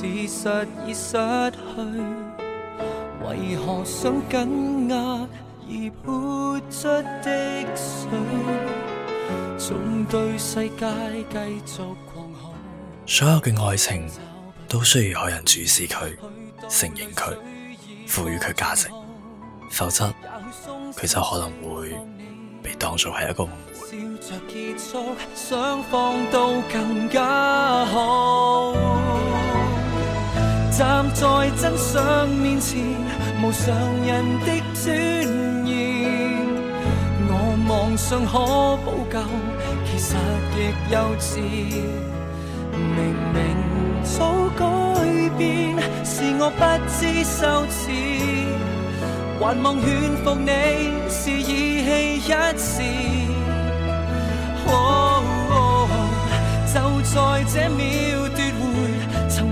事实已失去，为何想紧压而泼出的水，总对世界继续狂吼。所有嘅爱情都需要有人注视佢、承认佢、赋予佢价值，否则佢就可能会被当做系一个误会。笑着结束，想放到更加好。站在真相面前，无常人的尊严，我妄想可补救，其实极幼稚。明明早改变，是我不知羞耻，还望劝服你是义气一时。就在这秒。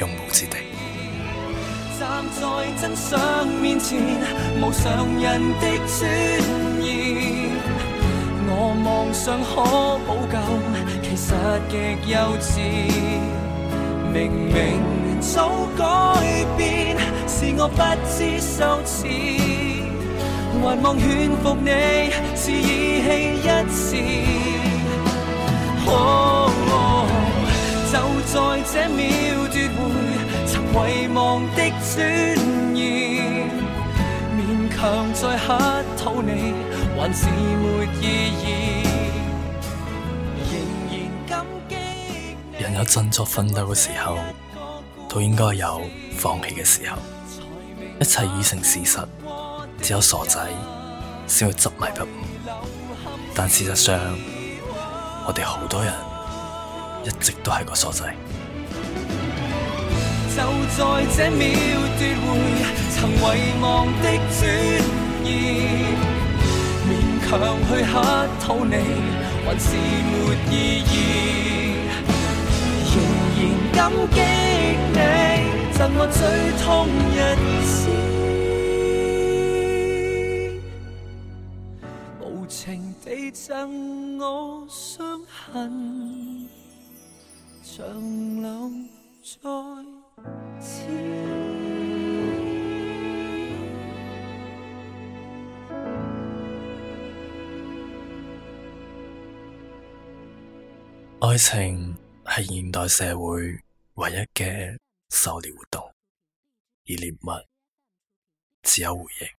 用武之地站在真相面前无常人的尊严我妄想可补救其实极幼稚明明早改变是我不知羞耻还望劝服你是意人有振作奋斗嘅时候，都应该有放弃嘅时候。一切已成事实，只有傻仔先会执迷不悟。但事实上，我哋好多人一直都系个傻仔。就在这秒夺回曾遗忘的尊严，勉强去乞讨你，还是没意义。仍然感激你赠我最痛一子，无情地赠我伤痕，长留在。爱情系现代社会唯一嘅狩猎活动，而猎物只有回应。